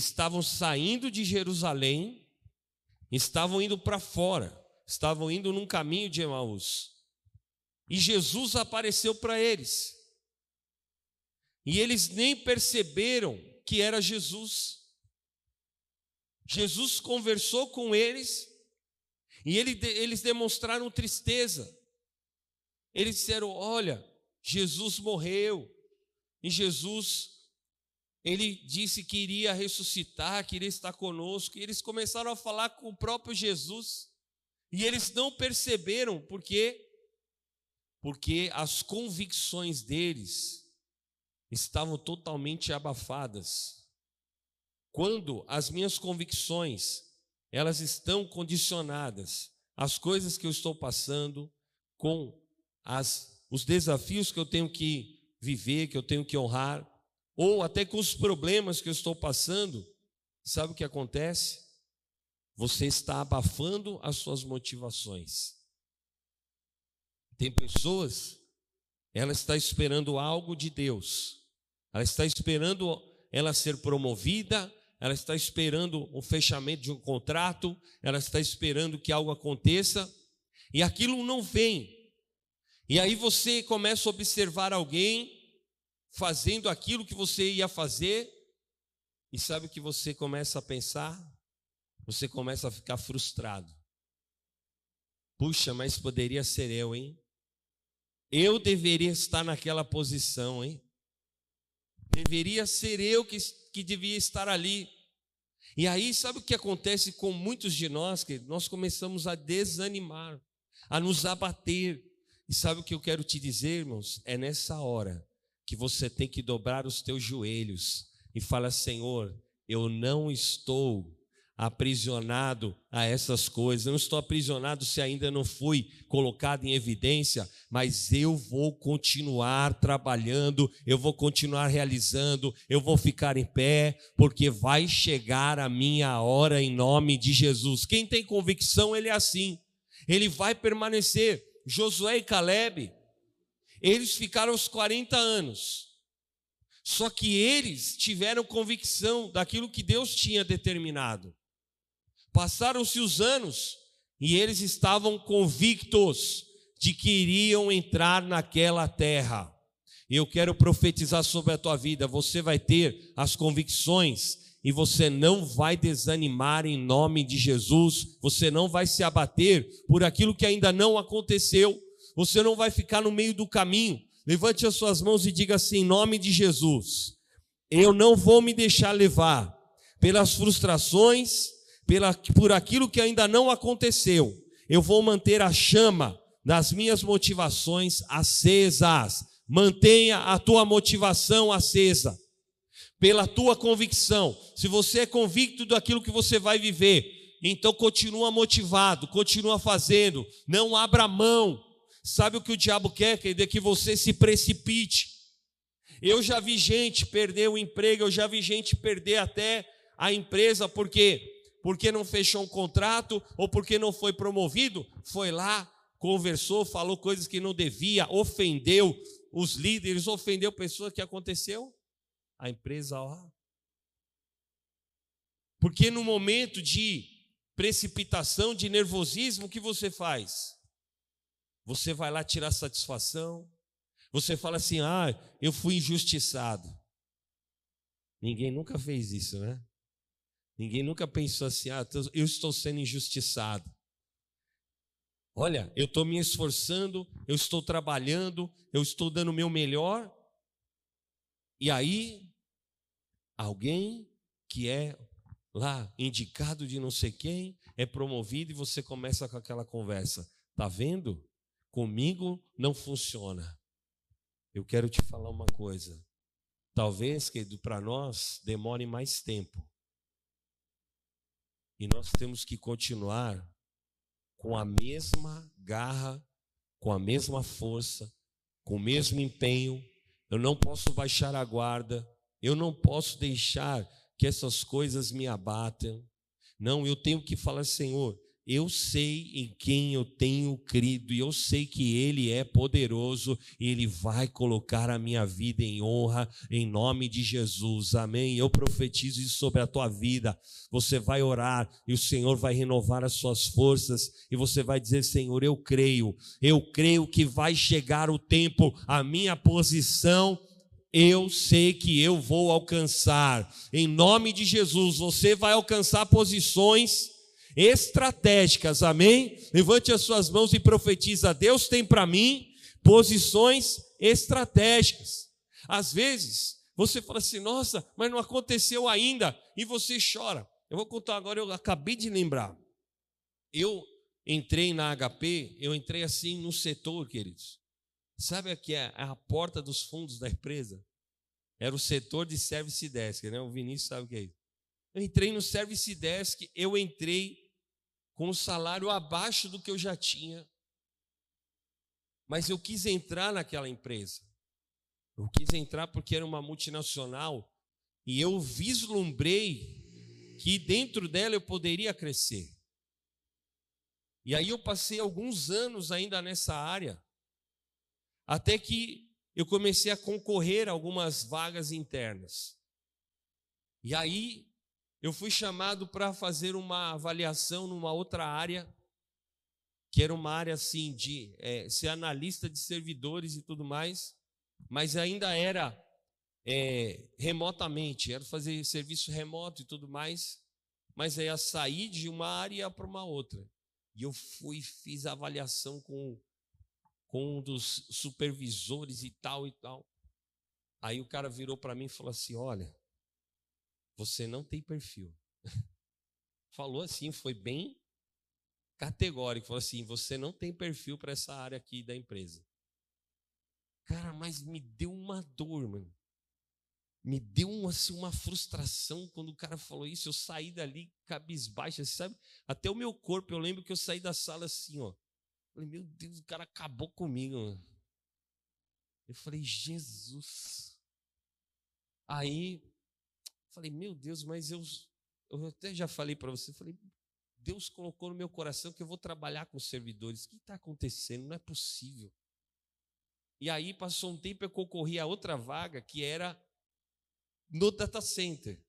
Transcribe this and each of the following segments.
Estavam saindo de Jerusalém, estavam indo para fora, estavam indo num caminho de Emaús. E Jesus apareceu para eles. E eles nem perceberam que era Jesus. Jesus conversou com eles e ele, eles demonstraram tristeza. Eles disseram: Olha, Jesus morreu. E Jesus, ele disse que iria ressuscitar, que iria estar conosco. E eles começaram a falar com o próprio Jesus. E eles não perceberam, por quê? Porque as convicções deles estavam totalmente abafadas. Quando as minhas convicções, elas estão condicionadas às coisas que eu estou passando, com as, os desafios que eu tenho que viver, que eu tenho que honrar, ou até com os problemas que eu estou passando, sabe o que acontece? Você está abafando as suas motivações. Tem pessoas, ela está esperando algo de Deus, ela está esperando ela ser promovida, ela está esperando o fechamento de um contrato, ela está esperando que algo aconteça, e aquilo não vem. E aí você começa a observar alguém fazendo aquilo que você ia fazer, e sabe o que você começa a pensar? Você começa a ficar frustrado. Puxa, mas poderia ser eu, hein? Eu deveria estar naquela posição, hein? Deveria ser eu que, que devia estar ali. E aí, sabe o que acontece com muitos de nós? Que nós começamos a desanimar, a nos abater. E sabe o que eu quero te dizer, irmãos? É nessa hora que você tem que dobrar os teus joelhos e falar: Senhor, eu não estou aprisionado a essas coisas. Não estou aprisionado se ainda não fui colocado em evidência, mas eu vou continuar trabalhando, eu vou continuar realizando, eu vou ficar em pé, porque vai chegar a minha hora em nome de Jesus. Quem tem convicção, ele é assim. Ele vai permanecer. Josué e Caleb, eles ficaram os 40 anos. Só que eles tiveram convicção daquilo que Deus tinha determinado. Passaram-se os anos e eles estavam convictos de que iriam entrar naquela terra. Eu quero profetizar sobre a tua vida. Você vai ter as convicções e você não vai desanimar em nome de Jesus. Você não vai se abater por aquilo que ainda não aconteceu. Você não vai ficar no meio do caminho. Levante as suas mãos e diga assim: em nome de Jesus, eu não vou me deixar levar pelas frustrações, pela, por aquilo que ainda não aconteceu, eu vou manter a chama das minhas motivações acesas. Mantenha a tua motivação acesa, pela tua convicção. Se você é convicto daquilo que você vai viver, então continua motivado, continua fazendo, não abra mão. Sabe o que o diabo quer? Quer que você se precipite. Eu já vi gente perder o emprego, eu já vi gente perder até a empresa porque porque não fechou um contrato ou porque não foi promovido, foi lá, conversou, falou coisas que não devia, ofendeu os líderes, ofendeu pessoas que aconteceu. A empresa, ó. Porque no momento de precipitação, de nervosismo, o que você faz? Você vai lá tirar satisfação. Você fala assim: ah, eu fui injustiçado. Ninguém nunca fez isso, né? Ninguém nunca pensou assim: ah, eu estou sendo injustiçado. Olha, eu estou me esforçando, eu estou trabalhando, eu estou dando o meu melhor. E aí, alguém que é lá indicado de não sei quem é promovido e você começa com aquela conversa. Tá vendo? Comigo não funciona. Eu quero te falar uma coisa. Talvez, que para nós demore mais tempo. E nós temos que continuar com a mesma garra, com a mesma força, com o mesmo empenho. Eu não posso baixar a guarda, eu não posso deixar que essas coisas me abatam. Não, eu tenho que falar, Senhor, eu sei em quem eu tenho crido, e eu sei que Ele é poderoso, e Ele vai colocar a minha vida em honra, em nome de Jesus, amém. Eu profetizo isso sobre a tua vida. Você vai orar, e o Senhor vai renovar as suas forças, e você vai dizer: Senhor, eu creio, eu creio que vai chegar o tempo, a minha posição eu sei que eu vou alcançar. Em nome de Jesus, você vai alcançar posições estratégicas, amém? Levante as suas mãos e profetiza: Deus tem para mim posições estratégicas. Às vezes, você fala assim: nossa, mas não aconteceu ainda, e você chora. Eu vou contar agora, eu acabei de lembrar. Eu entrei na HP, eu entrei assim no setor, queridos. Sabe aqui é a porta dos fundos da empresa? Era o setor de Service Desk, né? O Vinícius sabe o que é isso. Eu entrei no Service Desk, eu entrei com um salário abaixo do que eu já tinha. Mas eu quis entrar naquela empresa. Eu quis entrar porque era uma multinacional e eu vislumbrei que dentro dela eu poderia crescer. E aí eu passei alguns anos ainda nessa área, até que eu comecei a concorrer a algumas vagas internas. E aí eu fui chamado para fazer uma avaliação numa outra área, que era uma área assim de é, ser analista de servidores e tudo mais, mas ainda era é, remotamente, era fazer serviço remoto e tudo mais, mas aí ia sair de uma área para uma outra. E eu fui, fiz a avaliação com, com um dos supervisores e tal e tal. Aí o cara virou para mim e falou assim: Olha, você não tem perfil. Falou assim, foi bem categórico. Falou assim: você não tem perfil para essa área aqui da empresa. Cara, mas me deu uma dor, mano. Me deu assim, uma frustração quando o cara falou isso. Eu saí dali cabisbaixo, assim, sabe? Até o meu corpo, eu lembro que eu saí da sala assim, ó. Falei, meu Deus, o cara acabou comigo. Mano. Eu falei, Jesus. Aí Falei, meu Deus, mas eu, eu até já falei para você, falei, Deus colocou no meu coração que eu vou trabalhar com servidores. O que está acontecendo? Não é possível. E aí passou um tempo eu concorri a outra vaga que era no data center.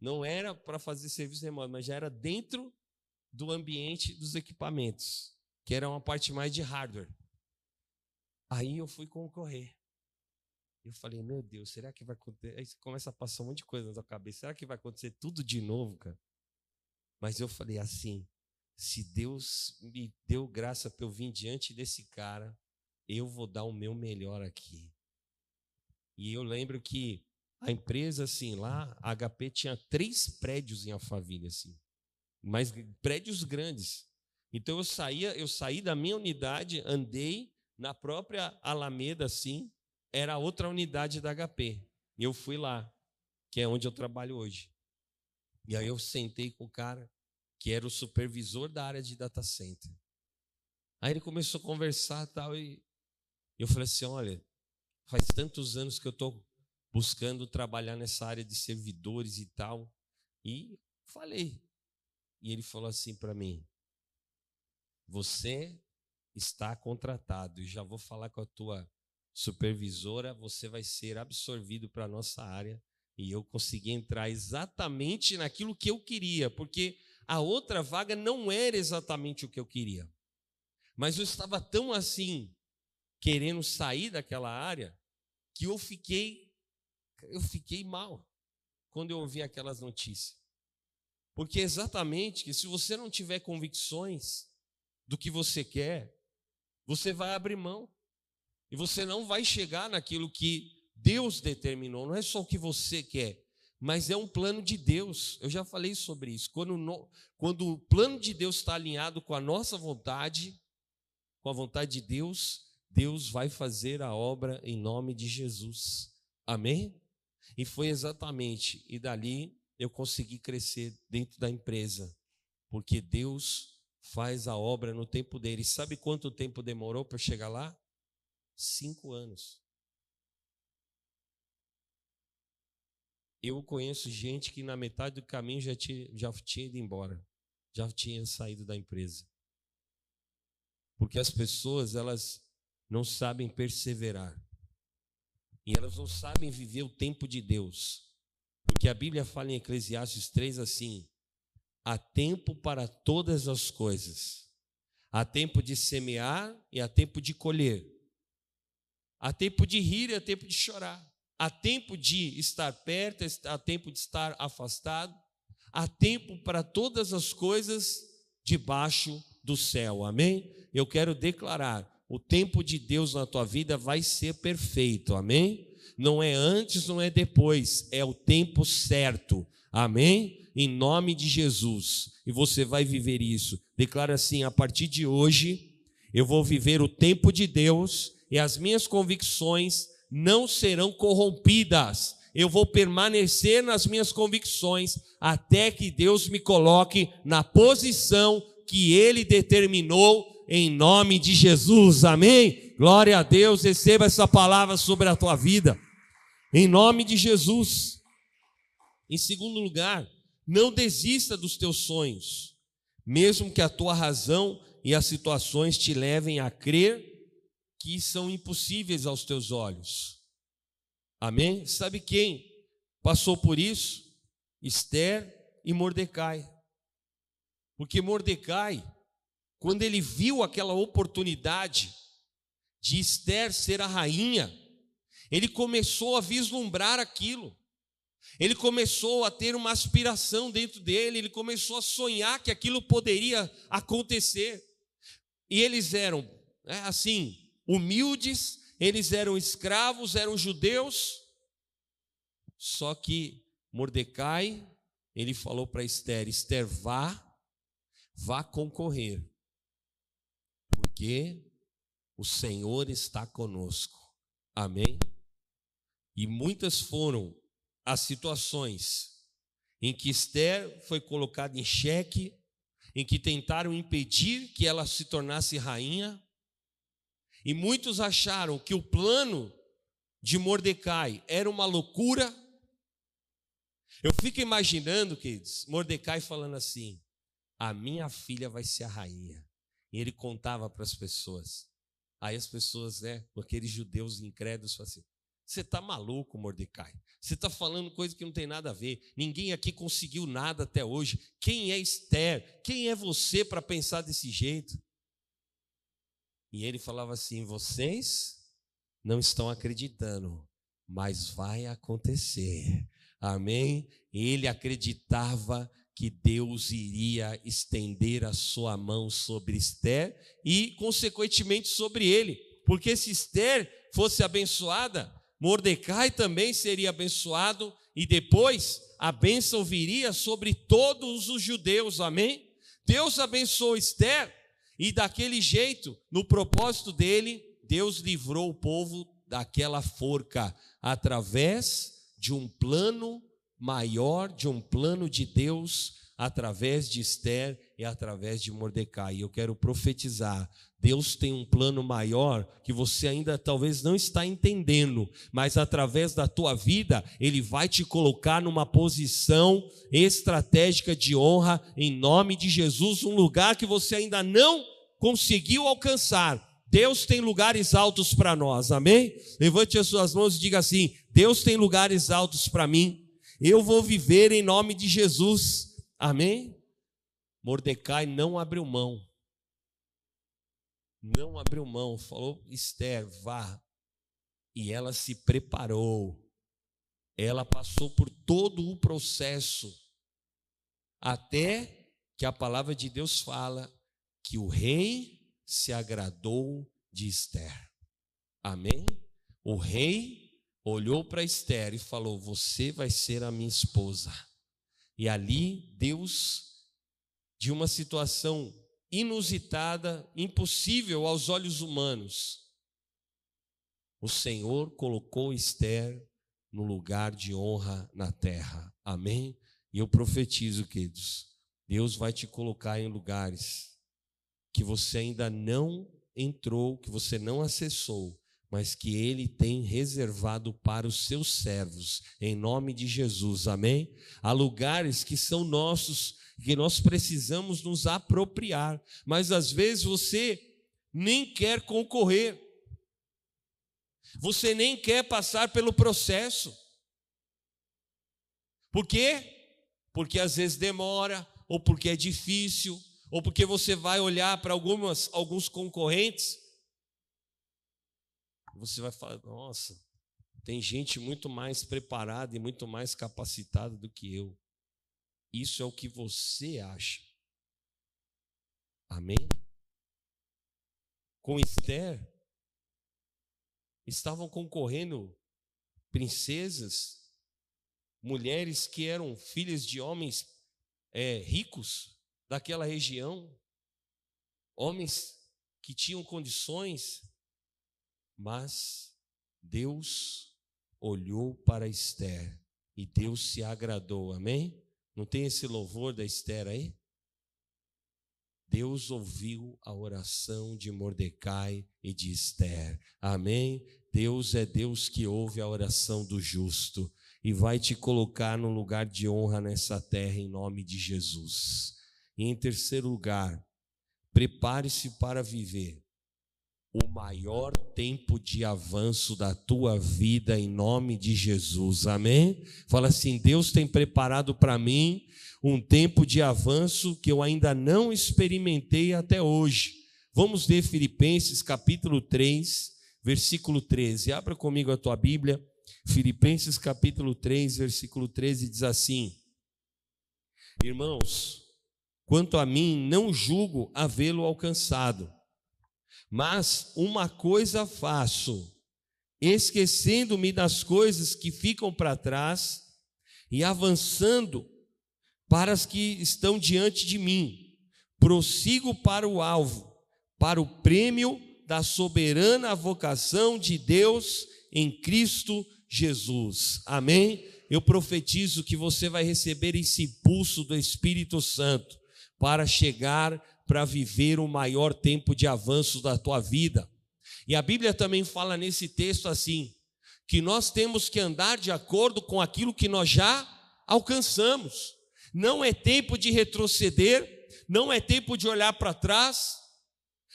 Não era para fazer serviço remoto, mas já era dentro do ambiente dos equipamentos, que era uma parte mais de hardware. Aí eu fui concorrer. Eu falei, meu Deus, será que vai acontecer? Aí começa a passar um monte de coisa na sua cabeça. Será que vai acontecer tudo de novo, cara? Mas eu falei assim: se Deus me deu graça para eu vir diante desse cara, eu vou dar o meu melhor aqui. E eu lembro que a empresa, assim, lá, a HP tinha três prédios em Alphaville, assim, mas prédios grandes. Então eu saía, eu saí da minha unidade, andei na própria Alameda, assim, era outra unidade da HP. E eu fui lá, que é onde eu trabalho hoje. E aí eu sentei com o cara, que era o supervisor da área de data center. Aí ele começou a conversar tal, e eu falei assim: olha, faz tantos anos que eu estou buscando trabalhar nessa área de servidores e tal. E falei. E ele falou assim para mim: Você está contratado, e já vou falar com a tua supervisora, você vai ser absorvido para a nossa área. E eu consegui entrar exatamente naquilo que eu queria, porque a outra vaga não era exatamente o que eu queria. Mas eu estava tão assim, querendo sair daquela área, que eu fiquei, eu fiquei mal quando eu ouvi aquelas notícias. Porque exatamente que se você não tiver convicções do que você quer, você vai abrir mão. E você não vai chegar naquilo que Deus determinou, não é só o que você quer, mas é um plano de Deus. Eu já falei sobre isso. Quando, no, quando o plano de Deus está alinhado com a nossa vontade, com a vontade de Deus, Deus vai fazer a obra em nome de Jesus. Amém? E foi exatamente, e dali eu consegui crescer dentro da empresa, porque Deus faz a obra no tempo dele. E sabe quanto tempo demorou para chegar lá? Cinco anos. Eu conheço gente que na metade do caminho já tinha, já tinha ido embora. já tinha saído da empresa. Porque as pessoas, elas não sabem perseverar. E elas não sabem viver o tempo de Deus. Porque a Bíblia fala em Eclesiastes 3 assim: há tempo para todas as coisas. Há tempo de semear e há tempo de colher. Há tempo de rir há tempo de chorar. Há tempo de estar perto, há tempo de estar afastado. Há tempo para todas as coisas debaixo do céu. Amém? Eu quero declarar: o tempo de Deus na tua vida vai ser perfeito. Amém? Não é antes, não é depois, é o tempo certo. Amém? Em nome de Jesus. E você vai viver isso. Declara assim: a partir de hoje, eu vou viver o tempo de Deus e as minhas convicções não serão corrompidas. Eu vou permanecer nas minhas convicções até que Deus me coloque na posição que Ele determinou em nome de Jesus. Amém? Glória a Deus. Receba essa palavra sobre a tua vida. Em nome de Jesus. Em segundo lugar, não desista dos teus sonhos, mesmo que a tua razão e as situações te levem a crer que são impossíveis aos teus olhos. Amém? Sabe quem passou por isso? Esther e Mordecai. Porque Mordecai, quando ele viu aquela oportunidade de Esther ser a rainha, ele começou a vislumbrar aquilo. Ele começou a ter uma aspiração dentro dele, ele começou a sonhar que aquilo poderia acontecer. E eles eram, né, assim, humildes, eles eram escravos, eram judeus. Só que Mordecai, ele falou para Esther: Esther, vá, vá concorrer, porque o Senhor está conosco. Amém? E muitas foram as situações em que Esther foi colocada em xeque, em que tentaram impedir que ela se tornasse rainha, e muitos acharam que o plano de Mordecai era uma loucura. Eu fico imaginando, queridos, Mordecai falando assim: a minha filha vai ser a rainha. E ele contava para as pessoas. Aí as pessoas, né, aqueles judeus incrédulos, falam assim: você está maluco, Mordecai? Você está falando coisa que não tem nada a ver. Ninguém aqui conseguiu nada até hoje. Quem é Esther? Quem é você para pensar desse jeito? E ele falava assim: vocês não estão acreditando, mas vai acontecer. Amém? Ele acreditava que Deus iria estender a sua mão sobre Esther e, consequentemente, sobre ele. Porque se Esther fosse abençoada, Mordecai também seria abençoado e depois a bênção viria sobre todos os judeus. Amém? Deus abençoou Esther e daquele jeito, no propósito dele, Deus livrou o povo daquela forca através de um plano maior, de um plano de Deus, através de Esther e através de Mordecai. Eu quero profetizar. Deus tem um plano maior que você ainda talvez não está entendendo, mas através da tua vida, Ele vai te colocar numa posição estratégica de honra, em nome de Jesus, um lugar que você ainda não conseguiu alcançar. Deus tem lugares altos para nós, amém? Levante as suas mãos e diga assim: Deus tem lugares altos para mim, eu vou viver em nome de Jesus, amém? Mordecai não abriu mão, não abriu mão, falou: Esther, vá. E ela se preparou, ela passou por todo o processo, até que a palavra de Deus fala que o rei se agradou de Esther. Amém? O rei olhou para Esther e falou: Você vai ser a minha esposa. E ali Deus, de uma situação inusitada, impossível aos olhos humanos, o Senhor colocou Esther no lugar de honra na terra. Amém? E eu profetizo, queridos, Deus vai te colocar em lugares que você ainda não entrou, que você não acessou, mas que Ele tem reservado para os seus servos, em nome de Jesus, amém? Há lugares que são nossos, que nós precisamos nos apropriar, mas às vezes você nem quer concorrer, você nem quer passar pelo processo. Por quê? Porque às vezes demora, ou porque é difícil, ou porque você vai olhar para algumas alguns concorrentes, você vai falar: "Nossa, tem gente muito mais preparada e muito mais capacitada do que eu". Isso é o que você acha. Amém? Com Esther, estavam concorrendo princesas, mulheres que eram filhas de homens é, ricos daquela região, homens que tinham condições, mas Deus olhou para Esther e Deus se agradou, amém? Não tem esse louvor da Esther aí? Deus ouviu a oração de Mordecai e de Esther. Amém? Deus é Deus que ouve a oração do justo e vai te colocar no lugar de honra nessa terra em nome de Jesus. E em terceiro lugar, prepare-se para viver o maior tempo de avanço da tua vida em nome de Jesus. Amém? Fala assim: Deus tem preparado para mim um tempo de avanço que eu ainda não experimentei até hoje. Vamos ler Filipenses capítulo 3, versículo 13. Abra comigo a tua Bíblia. Filipenses capítulo 3, versículo 13 diz assim: Irmãos, quanto a mim, não julgo havê-lo alcançado mas uma coisa faço, esquecendo-me das coisas que ficam para trás e avançando para as que estão diante de mim, prossigo para o alvo, para o prêmio da soberana vocação de Deus em Cristo Jesus. Amém? Eu profetizo que você vai receber esse impulso do Espírito Santo para chegar para viver o maior tempo de avanço da tua vida. E a Bíblia também fala nesse texto assim: que nós temos que andar de acordo com aquilo que nós já alcançamos. Não é tempo de retroceder, não é tempo de olhar para trás.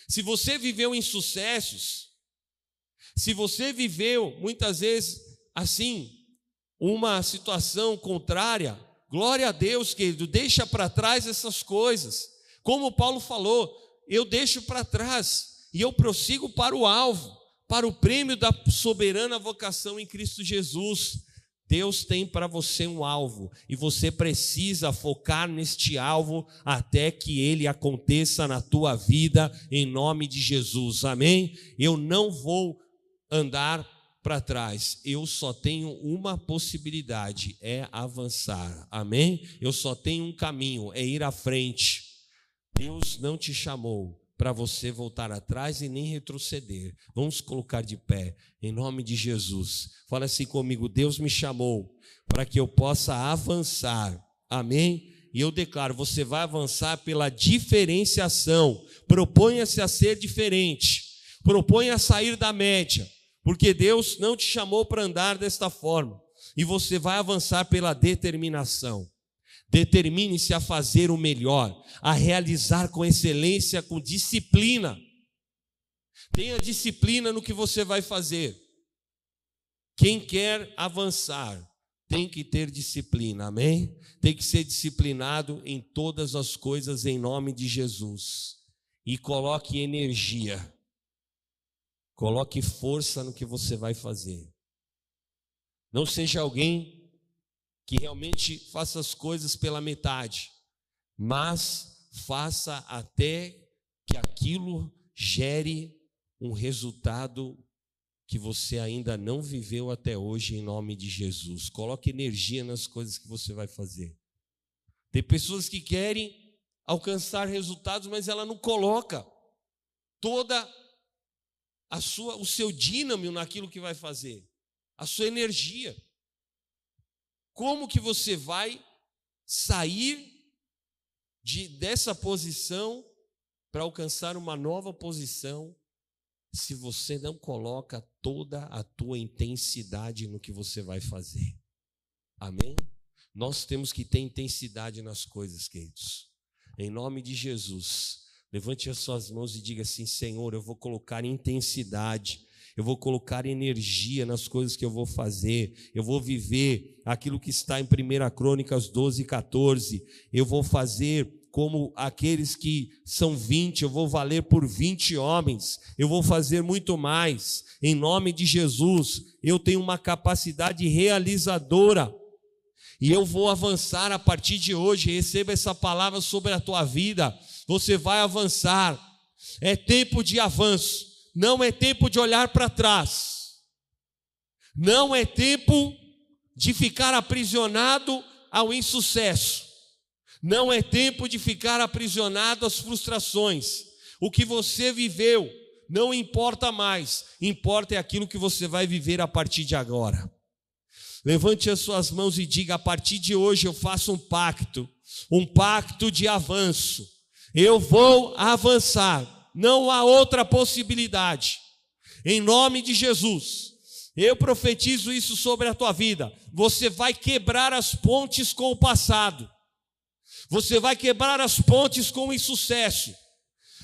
Se você viveu em sucessos, se você viveu muitas vezes assim, uma situação contrária, glória a Deus, querido, deixa para trás essas coisas. Como Paulo falou, eu deixo para trás e eu prossigo para o alvo, para o prêmio da soberana vocação em Cristo Jesus. Deus tem para você um alvo e você precisa focar neste alvo até que ele aconteça na tua vida em nome de Jesus. Amém? Eu não vou andar para trás. Eu só tenho uma possibilidade, é avançar. Amém? Eu só tenho um caminho, é ir à frente. Deus não te chamou para você voltar atrás e nem retroceder. Vamos colocar de pé, em nome de Jesus. Fala assim comigo: Deus me chamou para que eu possa avançar. Amém? E eu declaro: você vai avançar pela diferenciação. Proponha-se a ser diferente. Proponha a sair da média. Porque Deus não te chamou para andar desta forma. E você vai avançar pela determinação. Determine-se a fazer o melhor, a realizar com excelência, com disciplina. Tenha disciplina no que você vai fazer. Quem quer avançar tem que ter disciplina, amém? Tem que ser disciplinado em todas as coisas em nome de Jesus. E coloque energia, coloque força no que você vai fazer. Não seja alguém que realmente faça as coisas pela metade, mas faça até que aquilo gere um resultado que você ainda não viveu até hoje em nome de Jesus. Coloque energia nas coisas que você vai fazer. Tem pessoas que querem alcançar resultados, mas ela não coloca toda a sua o seu dínamo naquilo que vai fazer, a sua energia. Como que você vai sair de, dessa posição para alcançar uma nova posição se você não coloca toda a tua intensidade no que você vai fazer? Amém? Nós temos que ter intensidade nas coisas, queridos. Em nome de Jesus, levante as suas mãos e diga assim: Senhor, eu vou colocar intensidade eu vou colocar energia nas coisas que eu vou fazer, eu vou viver aquilo que está em 1 Crônicas 12, 14, eu vou fazer como aqueles que são 20, eu vou valer por 20 homens, eu vou fazer muito mais, em nome de Jesus, eu tenho uma capacidade realizadora. E eu vou avançar a partir de hoje. Receba essa palavra sobre a tua vida. Você vai avançar. É tempo de avanço. Não é tempo de olhar para trás. Não é tempo de ficar aprisionado ao insucesso. Não é tempo de ficar aprisionado às frustrações. O que você viveu não importa mais, importa é aquilo que você vai viver a partir de agora. Levante as suas mãos e diga: a partir de hoje eu faço um pacto, um pacto de avanço. Eu vou avançar não há outra possibilidade. Em nome de Jesus, eu profetizo isso sobre a tua vida. Você vai quebrar as pontes com o passado. Você vai quebrar as pontes com o insucesso.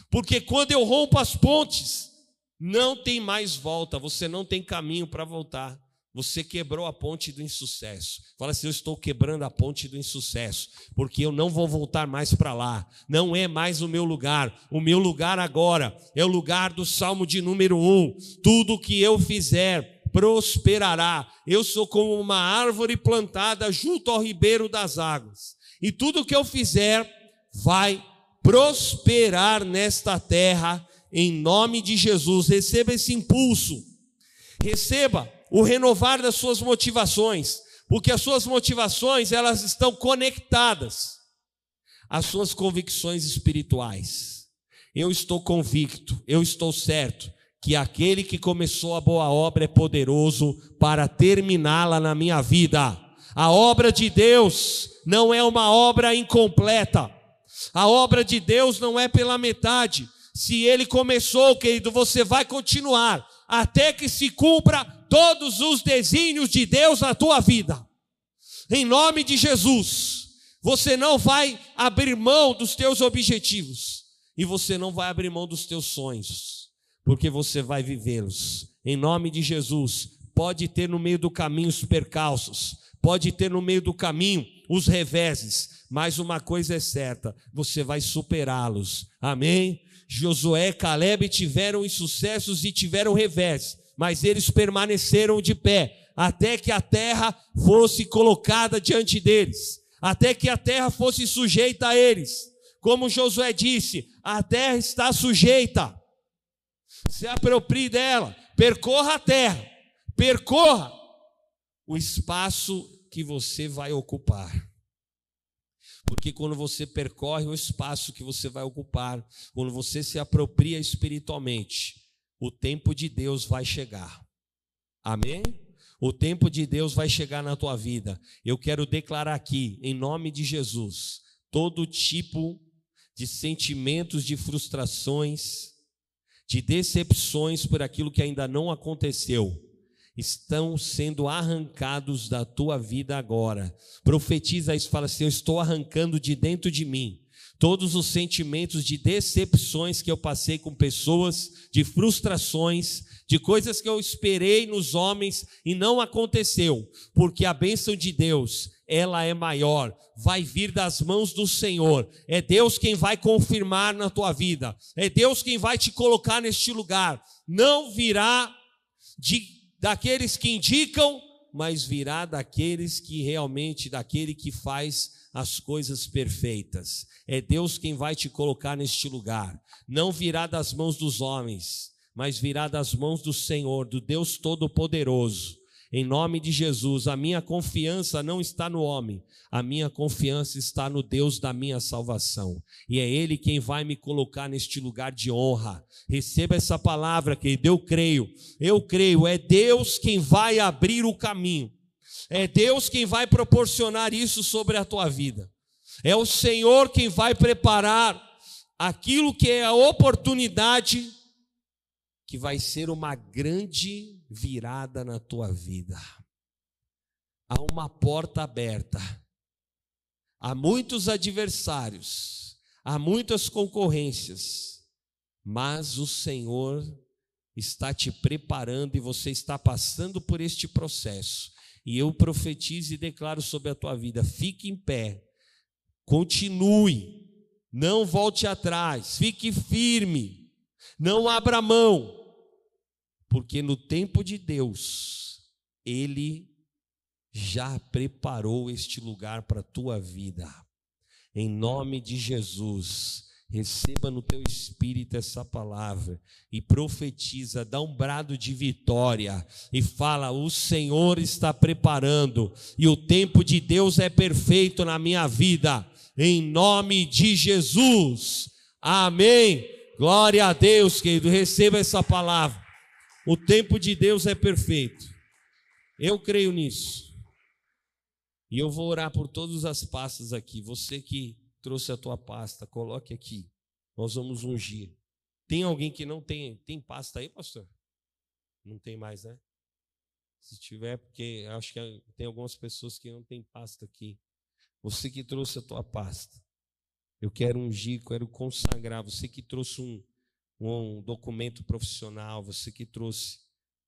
Porque quando eu rompo as pontes, não tem mais volta, você não tem caminho para voltar. Você quebrou a ponte do insucesso. Fala assim: Eu estou quebrando a ponte do insucesso, porque eu não vou voltar mais para lá. Não é mais o meu lugar. O meu lugar agora é o lugar do Salmo de número 1. Tudo que eu fizer prosperará. Eu sou como uma árvore plantada junto ao ribeiro das águas. E tudo que eu fizer vai prosperar nesta terra, em nome de Jesus. Receba esse impulso. Receba o renovar das suas motivações, porque as suas motivações, elas estão conectadas às suas convicções espirituais. Eu estou convicto, eu estou certo que aquele que começou a boa obra é poderoso para terminá-la na minha vida. A obra de Deus não é uma obra incompleta. A obra de Deus não é pela metade. Se ele começou, querido, você vai continuar até que se cumpra todos os desígnios de Deus na tua vida. Em nome de Jesus, você não vai abrir mão dos teus objetivos e você não vai abrir mão dos teus sonhos, porque você vai vivê-los. Em nome de Jesus, pode ter no meio do caminho os percalços, pode ter no meio do caminho os reveses, mas uma coisa é certa, você vai superá-los. Amém? Josué e Caleb tiveram insucessos e tiveram revés, mas eles permaneceram de pé, até que a terra fosse colocada diante deles, até que a terra fosse sujeita a eles. Como Josué disse, a terra está sujeita. Se aproprie dela, percorra a terra, percorra o espaço que você vai ocupar. Porque quando você percorre o espaço que você vai ocupar, quando você se apropria espiritualmente, o tempo de Deus vai chegar. Amém? O tempo de Deus vai chegar na tua vida. Eu quero declarar aqui, em nome de Jesus, todo tipo de sentimentos de frustrações, de decepções por aquilo que ainda não aconteceu, estão sendo arrancados da tua vida agora. Profetiza isso, fala assim: Eu estou arrancando de dentro de mim todos os sentimentos de decepções que eu passei com pessoas, de frustrações, de coisas que eu esperei nos homens e não aconteceu, porque a bênção de Deus, ela é maior, vai vir das mãos do Senhor. É Deus quem vai confirmar na tua vida, é Deus quem vai te colocar neste lugar. Não virá de daqueles que indicam, mas virá daqueles que realmente, daquele que faz as coisas perfeitas. É Deus quem vai te colocar neste lugar. Não virá das mãos dos homens, mas virá das mãos do Senhor, do Deus Todo-Poderoso. Em nome de Jesus, a minha confiança não está no homem, a minha confiança está no Deus da minha salvação. E é Ele quem vai me colocar neste lugar de honra. Receba essa palavra, que eu creio, eu creio, é Deus quem vai abrir o caminho. É Deus quem vai proporcionar isso sobre a tua vida. É o Senhor quem vai preparar aquilo que é a oportunidade que vai ser uma grande virada na tua vida. Há uma porta aberta. Há muitos adversários, há muitas concorrências, mas o Senhor está te preparando e você está passando por este processo. E eu profetizo e declaro sobre a tua vida: fique em pé, continue, não volte atrás, fique firme, não abra mão, porque no tempo de Deus, Ele já preparou este lugar para a tua vida. Em nome de Jesus, receba no teu espírito essa palavra e profetiza, dá um brado de vitória e fala: O Senhor está preparando e o tempo de Deus é perfeito na minha vida. Em nome de Jesus. Amém. Glória a Deus, querido. Receba essa palavra. O tempo de Deus é perfeito. Eu creio nisso. E eu vou orar por todas as pastas aqui. Você que trouxe a tua pasta, coloque aqui. Nós vamos ungir. Tem alguém que não tem, tem pasta aí, pastor? Não tem mais, né? Se tiver, porque acho que tem algumas pessoas que não tem pasta aqui. Você que trouxe a tua pasta. Eu quero ungir, quero consagrar. Você que trouxe um, um documento profissional, você que trouxe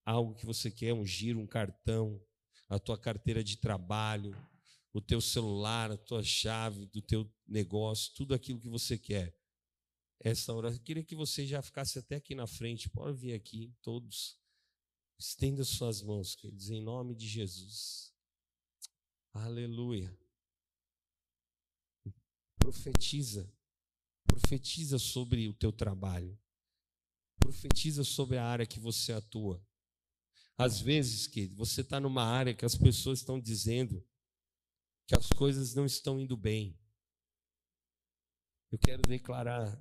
algo que você quer ungir, um cartão, a tua carteira de trabalho, o teu celular, a tua chave do teu negócio, tudo aquilo que você quer. Essa hora, eu queria que você já ficasse até aqui na frente, pode vir aqui, todos. Estenda suas mãos, queridos, em nome de Jesus. Aleluia. Profetiza. Profetiza sobre o teu trabalho. Profetiza sobre a área que você atua. Às vezes, que você está numa área que as pessoas estão dizendo que as coisas não estão indo bem. Eu quero declarar: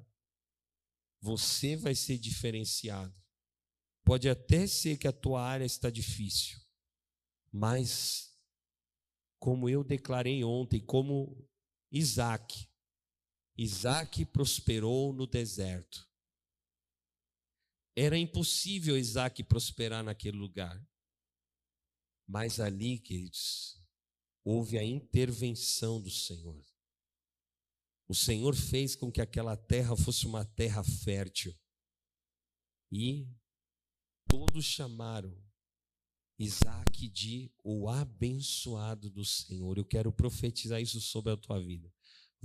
você vai ser diferenciado. Pode até ser que a tua área está difícil, mas como eu declarei ontem, como Isaac, Isaac prosperou no deserto. Era impossível Isaac prosperar naquele lugar. Mas ali, queridos, houve a intervenção do Senhor. O Senhor fez com que aquela terra fosse uma terra fértil. E todos chamaram Isaac de o abençoado do Senhor. Eu quero profetizar isso sobre a tua vida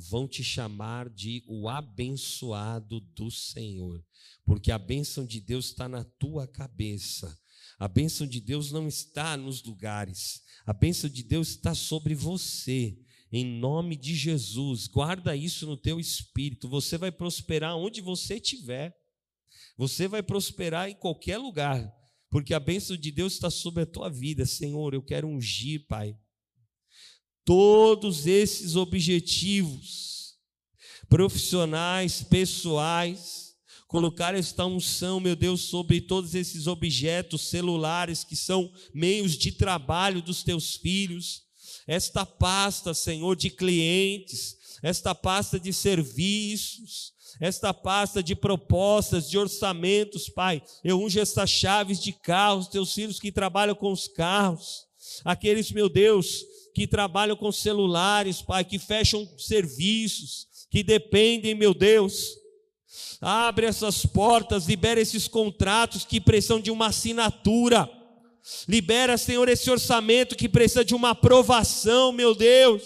vão te chamar de o abençoado do Senhor, porque a bênção de Deus está na tua cabeça. A bênção de Deus não está nos lugares, a bênção de Deus está sobre você. Em nome de Jesus, guarda isso no teu espírito. Você vai prosperar onde você estiver. Você vai prosperar em qualquer lugar, porque a bênção de Deus está sobre a tua vida. Senhor, eu quero ungir, Pai, todos esses objetivos profissionais, pessoais, colocar esta unção, meu Deus, sobre todos esses objetos celulares que são meios de trabalho dos teus filhos, esta pasta, Senhor, de clientes, esta pasta de serviços, esta pasta de propostas, de orçamentos, Pai. Eu unjo estas chaves de carros, teus filhos que trabalham com os carros, aqueles, meu Deus, que trabalham com celulares, Pai, que fecham serviços, que dependem, meu Deus. Abre essas portas, libera esses contratos que precisam de uma assinatura. Libera, Senhor, esse orçamento que precisa de uma aprovação, meu Deus.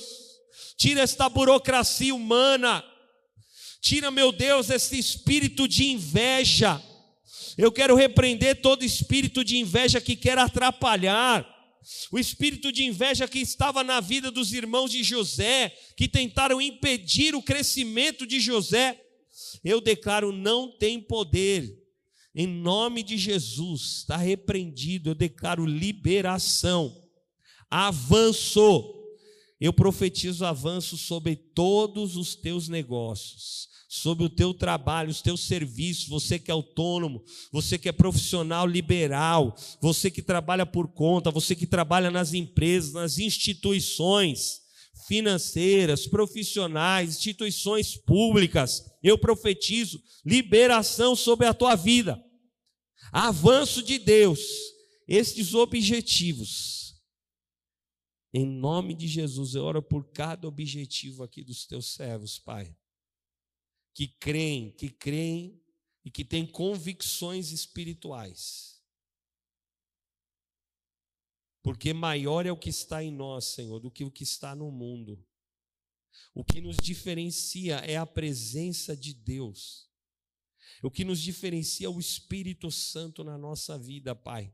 Tira esta burocracia humana. Tira, meu Deus, esse espírito de inveja. Eu quero repreender todo espírito de inveja que quer atrapalhar o espírito de inveja que estava na vida dos irmãos de José, que tentaram impedir o crescimento de José, eu declaro não tem poder. Em nome de Jesus, está repreendido. Eu declaro liberação, avanço. Eu profetizo avanço sobre todos os teus negócios sobre o teu trabalho, os teus serviços, você que é autônomo, você que é profissional liberal, você que trabalha por conta, você que trabalha nas empresas, nas instituições financeiras, profissionais, instituições públicas, eu profetizo liberação sobre a tua vida. Avanço de Deus, estes objetivos Em nome de Jesus, eu oro por cada objetivo aqui dos teus servos, Pai. Que creem, que creem e que têm convicções espirituais. Porque maior é o que está em nós, Senhor, do que o que está no mundo. O que nos diferencia é a presença de Deus. O que nos diferencia é o Espírito Santo na nossa vida, Pai.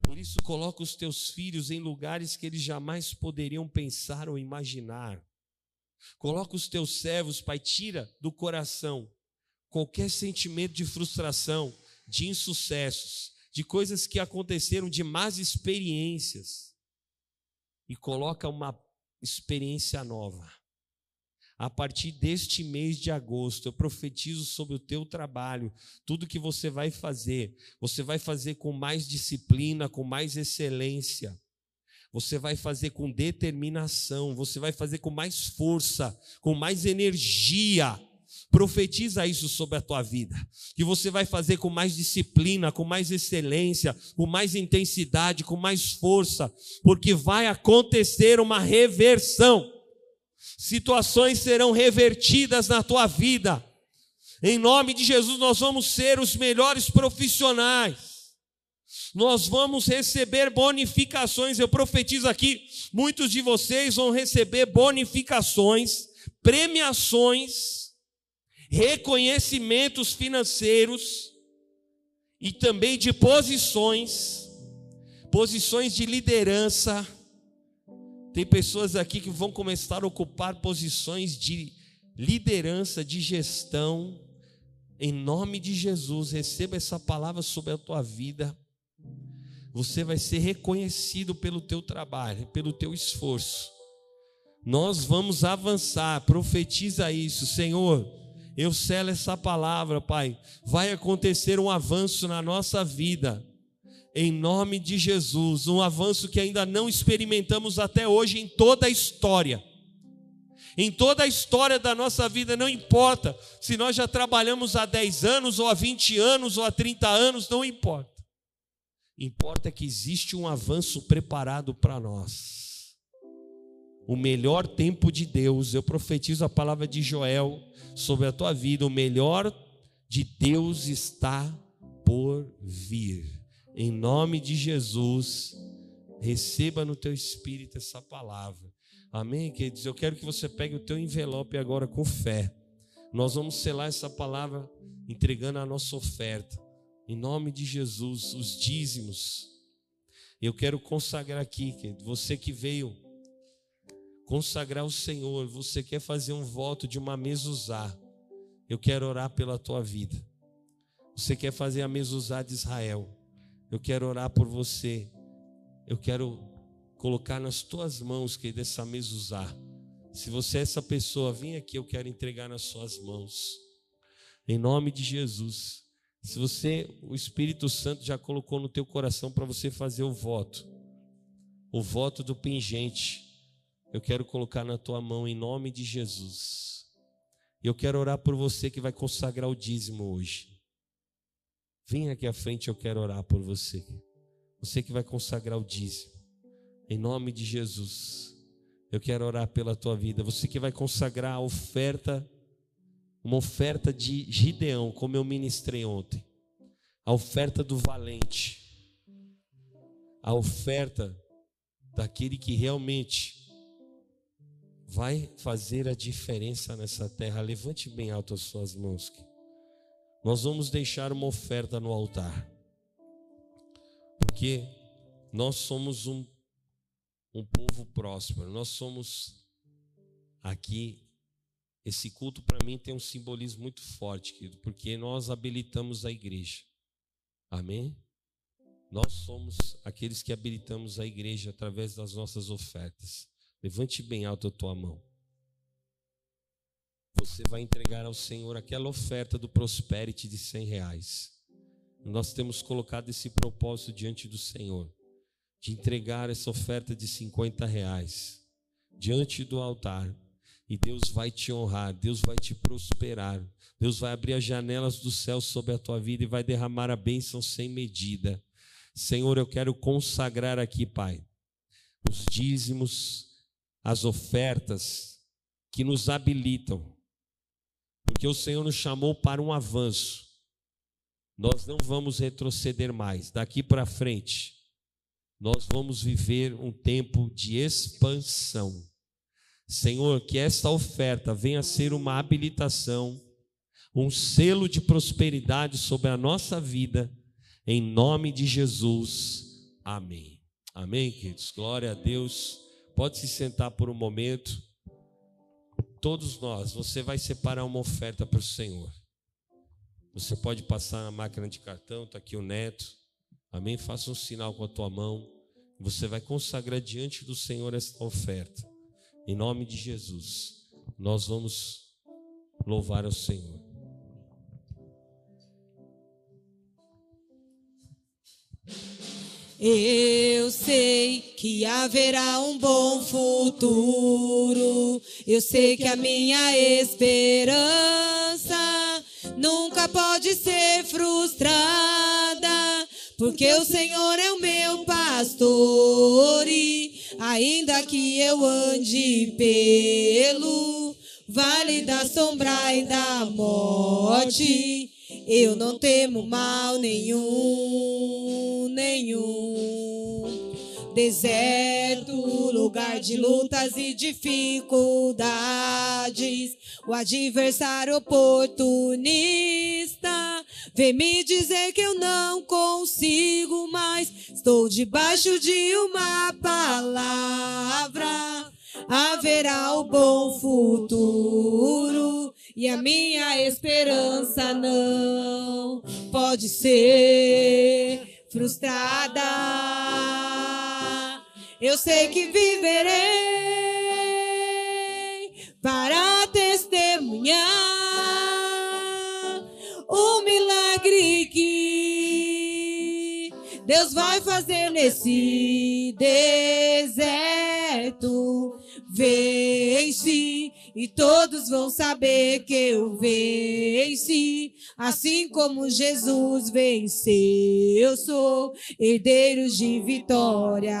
Por isso, coloca os teus filhos em lugares que eles jamais poderiam pensar ou imaginar. Coloca os teus servos, Pai, tira do coração qualquer sentimento de frustração, de insucessos, de coisas que aconteceram, de más experiências, e coloca uma experiência nova. A partir deste mês de agosto, eu profetizo sobre o teu trabalho, tudo que você vai fazer, você vai fazer com mais disciplina, com mais excelência. Você vai fazer com determinação, você vai fazer com mais força, com mais energia. Profetiza isso sobre a tua vida, que você vai fazer com mais disciplina, com mais excelência, com mais intensidade, com mais força, porque vai acontecer uma reversão situações serão revertidas na tua vida. Em nome de Jesus, nós vamos ser os melhores profissionais. Nós vamos receber bonificações. Eu profetizo aqui: muitos de vocês vão receber bonificações, premiações, reconhecimentos financeiros e também de posições, posições de liderança tem pessoas aqui que vão começar a ocupar posições de liderança, de gestão. Em nome de Jesus, receba essa palavra sobre a tua vida. Você vai ser reconhecido pelo teu trabalho, pelo teu esforço. Nós vamos avançar, profetiza isso, Senhor. Eu selo essa palavra, Pai. Vai acontecer um avanço na nossa vida em nome de Jesus, um avanço que ainda não experimentamos até hoje em toda a história. Em toda a história da nossa vida, não importa se nós já trabalhamos há 10 anos, ou há 20 anos, ou há 30 anos, não importa. Importa que existe um avanço preparado para nós. O melhor tempo de Deus, eu profetizo a palavra de Joel sobre a tua vida, o melhor de Deus está por vir. Em nome de Jesus, receba no teu espírito essa palavra. Amém, queridos? Eu quero que você pegue o teu envelope agora com fé. Nós vamos selar essa palavra entregando a nossa oferta. Em nome de Jesus, os dízimos. Eu quero consagrar aqui, querido, você que veio consagrar o Senhor, você quer fazer um voto de uma usar. Eu quero orar pela tua vida. Você quer fazer a usar de Israel. Eu quero orar por você. Eu quero colocar nas tuas mãos, que dessa mesa usar. Se você é essa pessoa, vem aqui, eu quero entregar nas suas mãos. Em nome de Jesus. Se você, o Espírito Santo já colocou no teu coração para você fazer o voto. O voto do pingente. Eu quero colocar na tua mão em nome de Jesus. Eu quero orar por você que vai consagrar o dízimo hoje. Vem aqui à frente, eu quero orar por você. Você que vai consagrar o dízimo. Em nome de Jesus. Eu quero orar pela tua vida. Você que vai consagrar a oferta, uma oferta de Gideão, como eu ministrei ontem. A oferta do valente. A oferta daquele que realmente vai fazer a diferença nessa terra. Levante bem alto as suas mãos nós vamos deixar uma oferta no altar. Porque nós somos um, um povo próspero, nós somos aqui. Esse culto para mim tem um simbolismo muito forte, querido, porque nós habilitamos a igreja. Amém? Nós somos aqueles que habilitamos a igreja através das nossas ofertas. Levante bem alto a tua mão você vai entregar ao Senhor aquela oferta do Prosperity de 100 reais. Nós temos colocado esse propósito diante do Senhor, de entregar essa oferta de 50 reais diante do altar. E Deus vai te honrar, Deus vai te prosperar, Deus vai abrir as janelas do céu sobre a tua vida e vai derramar a bênção sem medida. Senhor, eu quero consagrar aqui, Pai, os dízimos, as ofertas que nos habilitam, porque o Senhor nos chamou para um avanço. Nós não vamos retroceder mais. Daqui para frente, nós vamos viver um tempo de expansão. Senhor, que esta oferta venha a ser uma habilitação, um selo de prosperidade sobre a nossa vida, em nome de Jesus. Amém. Amém, queridos. Glória a Deus. Pode se sentar por um momento. Todos nós, você vai separar uma oferta para o Senhor. Você pode passar na máquina de cartão, está aqui o neto. Amém? Faça um sinal com a tua mão. Você vai consagrar diante do Senhor esta oferta. Em nome de Jesus, nós vamos louvar ao Senhor. Eu sei que haverá um bom futuro. Eu sei que a minha esperança nunca pode ser frustrada, porque o Senhor é o meu pastor e ainda que eu ande pelo vale da sombra e da morte, eu não temo mal nenhum, nenhum. Deserto, lugar de lutas e dificuldades. O adversário oportunista vem me dizer que eu não consigo mais. Estou debaixo de uma palavra. Haverá o bom futuro e a minha esperança não pode ser frustrada. Eu sei que viverei para testemunhar o milagre que Deus vai fazer nesse deserto. Vence e todos vão saber que eu venci, assim como Jesus venceu. Eu sou herdeiro de vitória.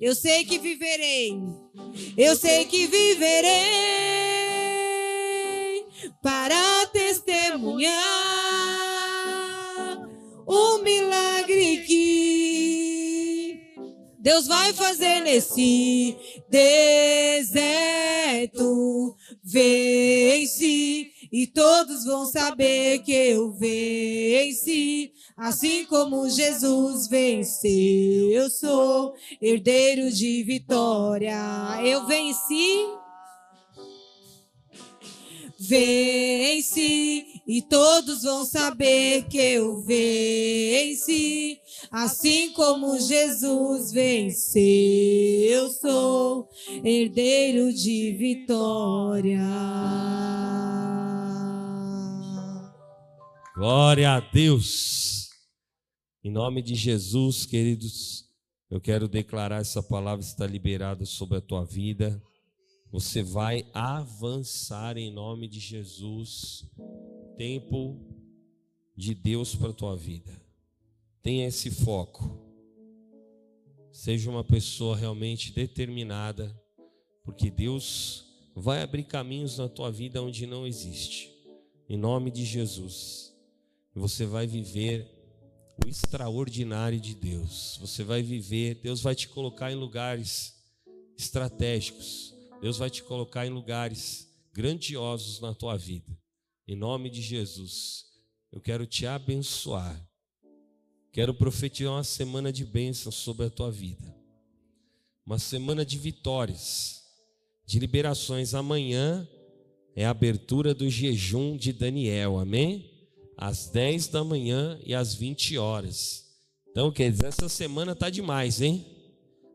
Eu sei que viverei, eu sei que viverei para testemunhar o milagre que Deus vai fazer nesse deserto. Vence e todos vão saber que eu venci, assim como Jesus venceu. Eu sou herdeiro de vitória. Eu venci. Vence e todos vão saber que eu venci, assim como Jesus venceu. Eu sou herdeiro de vitória. Glória a Deus. Em nome de Jesus, queridos, eu quero declarar essa palavra está liberada sobre a tua vida. Você vai avançar em nome de Jesus. Tempo de Deus para a tua vida. Tenha esse foco. Seja uma pessoa realmente determinada, porque Deus vai abrir caminhos na tua vida onde não existe. Em nome de Jesus. Você vai viver o extraordinário de Deus. Você vai viver, Deus vai te colocar em lugares estratégicos. Deus vai te colocar em lugares grandiosos na tua vida. Em nome de Jesus, eu quero te abençoar. Quero profetizar uma semana de bênção sobre a tua vida. Uma semana de vitórias, de liberações. Amanhã é a abertura do jejum de Daniel. Amém? às 10 da manhã e às 20 horas. Então, quer dizer, essa semana tá demais, hein?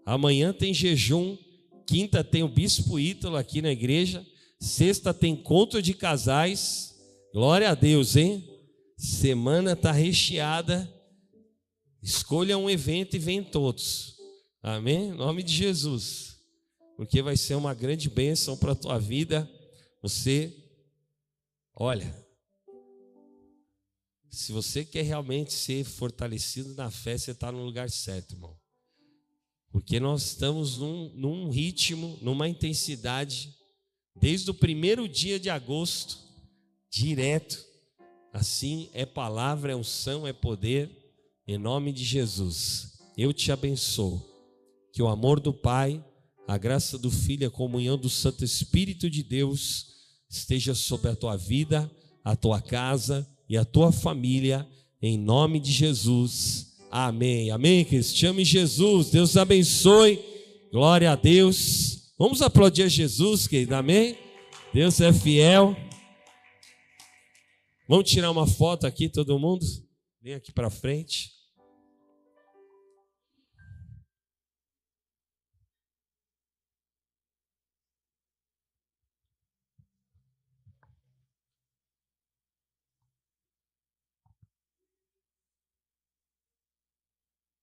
Amanhã tem jejum, quinta tem o bispo Ítalo aqui na igreja, sexta tem encontro de casais. Glória a Deus, hein? Semana tá recheada. Escolha um evento e vem todos. Amém? Em nome de Jesus. Porque vai ser uma grande bênção para a tua vida. Você, olha, se você quer realmente ser fortalecido na fé, você está no lugar certo, irmão. Porque nós estamos num, num ritmo, numa intensidade, desde o primeiro dia de agosto, direto. Assim é palavra, é unção, é poder, em nome de Jesus. Eu te abençoo. Que o amor do Pai, a graça do Filho, a comunhão do Santo Espírito de Deus esteja sobre a tua vida, a tua casa e a tua família, em nome de Jesus. Amém. Amém, queridos. Te ame Jesus. Deus abençoe. Glória a Deus. Vamos aplaudir a Jesus, querido. Amém. Deus é fiel. Vamos tirar uma foto aqui, todo mundo? Vem aqui para frente.